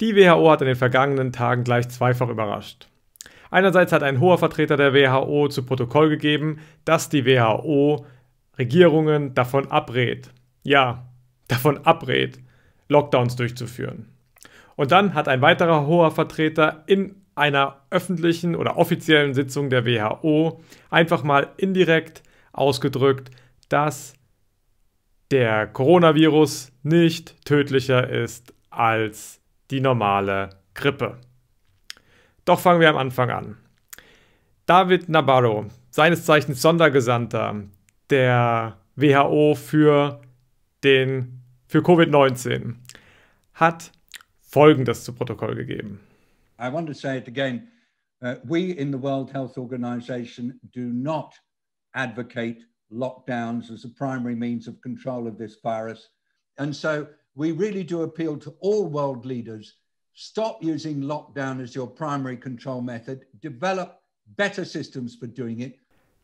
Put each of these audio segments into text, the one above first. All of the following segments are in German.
Die WHO hat in den vergangenen Tagen gleich zweifach überrascht. Einerseits hat ein hoher Vertreter der WHO zu Protokoll gegeben, dass die WHO Regierungen davon abrät, ja, davon abrät, Lockdowns durchzuführen. Und dann hat ein weiterer hoher Vertreter in einer öffentlichen oder offiziellen Sitzung der WHO einfach mal indirekt ausgedrückt, dass der Coronavirus nicht tödlicher ist als die normale Grippe. Doch fangen wir am Anfang an. David Nabarro, seines Zeichens Sondergesandter der WHO für, für Covid-19, hat Folgendes zu Protokoll gegeben. I want to say it again. Uh, we in the World Health Organization do not advocate lockdowns as a primary means of control of this virus. And so we really do appeal to all world leaders stop using lockdown as your primary control method, develop better systems for doing it.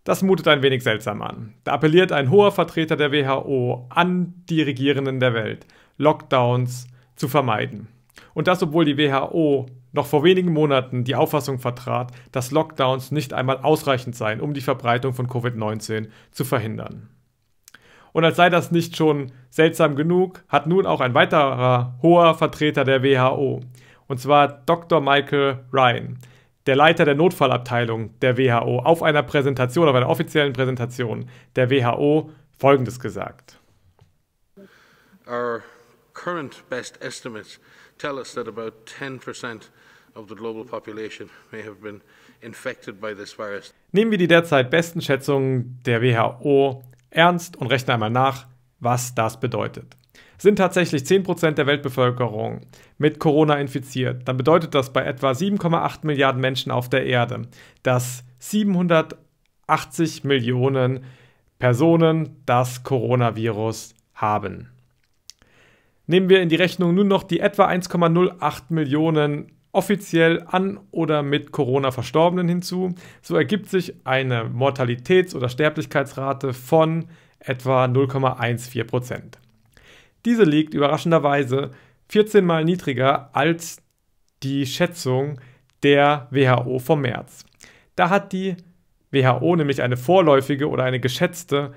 Das mutet ein wenig seltsam an. Da appelliert ein hoher Vertreter der WHO an die Regierenden der Welt, Lockdowns zu vermeiden. Und das, obwohl die WHO noch vor wenigen Monaten die Auffassung vertrat, dass Lockdowns nicht einmal ausreichend seien, um die Verbreitung von Covid-19 zu verhindern. Und als sei das nicht schon seltsam genug, hat nun auch ein weiterer hoher Vertreter der WHO, und zwar Dr. Michael Ryan, der Leiter der Notfallabteilung der WHO, auf einer Präsentation, auf einer offiziellen Präsentation der WHO Folgendes gesagt. Our current best estimates tell us that about 10% of the global population may have been infected by this virus. Nehmen wir die derzeit besten Schätzungen der WHO ernst und rechnen einmal nach, was das bedeutet. Sind tatsächlich 10% der Weltbevölkerung mit Corona infiziert, dann bedeutet das bei etwa 7,8 Milliarden Menschen auf der Erde, dass 780 Millionen Personen das Coronavirus haben. Nehmen wir in die Rechnung nun noch die etwa 1,08 Millionen offiziell an oder mit Corona Verstorbenen hinzu, so ergibt sich eine Mortalitäts- oder Sterblichkeitsrate von etwa 0,14 Prozent. Diese liegt überraschenderweise 14 mal niedriger als die Schätzung der WHO vom März. Da hat die WHO nämlich eine vorläufige oder eine geschätzte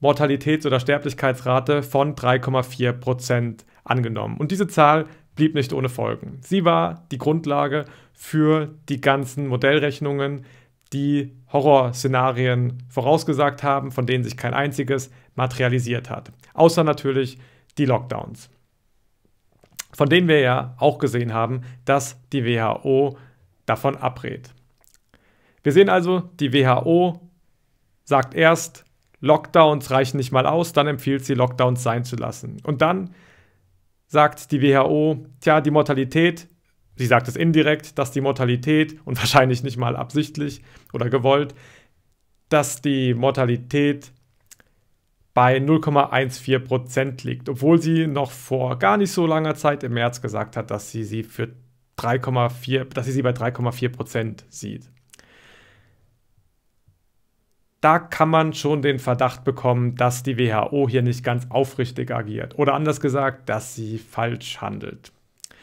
Mortalitäts- oder Sterblichkeitsrate von 3,4 Prozent angenommen. Und diese Zahl blieb nicht ohne Folgen. Sie war die Grundlage für die ganzen Modellrechnungen, die Horrorszenarien vorausgesagt haben, von denen sich kein einziges materialisiert hat. Außer natürlich die Lockdowns. Von denen wir ja auch gesehen haben, dass die WHO davon abrät. Wir sehen also, die WHO sagt erst, Lockdowns reichen nicht mal aus, dann empfiehlt sie, Lockdowns sein zu lassen. Und dann sagt die WHO, tja, die Mortalität, sie sagt es indirekt, dass die Mortalität und wahrscheinlich nicht mal absichtlich oder gewollt, dass die Mortalität bei 0,14 Prozent liegt, obwohl sie noch vor gar nicht so langer Zeit im März gesagt hat, dass sie sie für 3,4, dass sie sie bei 3,4 Prozent sieht da kann man schon den Verdacht bekommen, dass die WHO hier nicht ganz aufrichtig agiert. Oder anders gesagt, dass sie falsch handelt.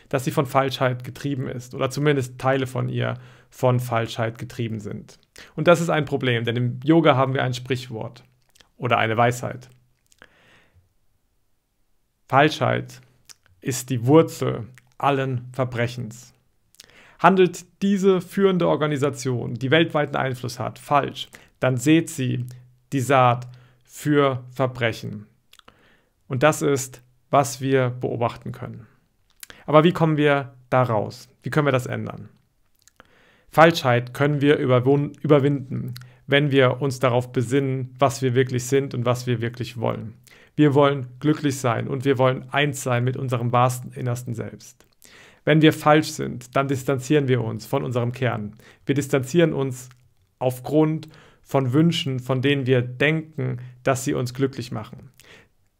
Dass sie von Falschheit getrieben ist. Oder zumindest Teile von ihr von Falschheit getrieben sind. Und das ist ein Problem, denn im Yoga haben wir ein Sprichwort oder eine Weisheit. Falschheit ist die Wurzel allen Verbrechens. Handelt diese führende Organisation, die weltweiten Einfluss hat, falsch, dann seht sie die Saat für Verbrechen. Und das ist, was wir beobachten können. Aber wie kommen wir da raus? Wie können wir das ändern? Falschheit können wir überwinden, wenn wir uns darauf besinnen, was wir wirklich sind und was wir wirklich wollen. Wir wollen glücklich sein und wir wollen eins sein mit unserem wahrsten innersten Selbst. Wenn wir falsch sind, dann distanzieren wir uns von unserem Kern. Wir distanzieren uns aufgrund von Wünschen, von denen wir denken, dass sie uns glücklich machen.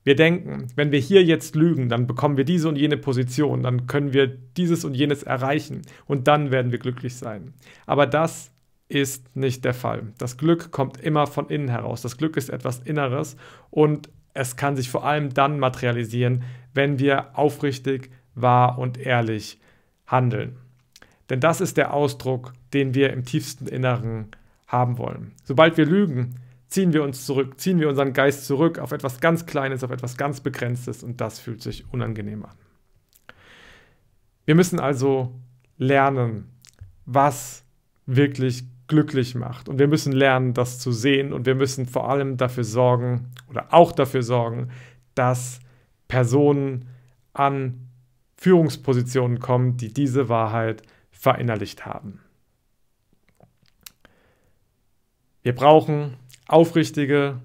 Wir denken, wenn wir hier jetzt lügen, dann bekommen wir diese und jene Position, dann können wir dieses und jenes erreichen und dann werden wir glücklich sein. Aber das ist nicht der Fall. Das Glück kommt immer von innen heraus. Das Glück ist etwas Inneres und es kann sich vor allem dann materialisieren, wenn wir aufrichtig, wahr und ehrlich handeln. Denn das ist der Ausdruck, den wir im tiefsten Inneren haben wollen. Sobald wir lügen, ziehen wir uns zurück, ziehen wir unseren Geist zurück auf etwas ganz Kleines, auf etwas ganz Begrenztes und das fühlt sich unangenehm an. Wir müssen also lernen, was wirklich glücklich macht. Und wir müssen lernen, das zu sehen. Und wir müssen vor allem dafür sorgen oder auch dafür sorgen, dass Personen an Führungspositionen kommen, die diese Wahrheit verinnerlicht haben. Wir brauchen aufrichtige,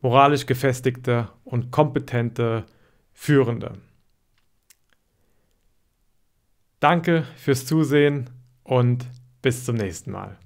moralisch gefestigte und kompetente Führende. Danke fürs Zusehen und bis zum nächsten Mal.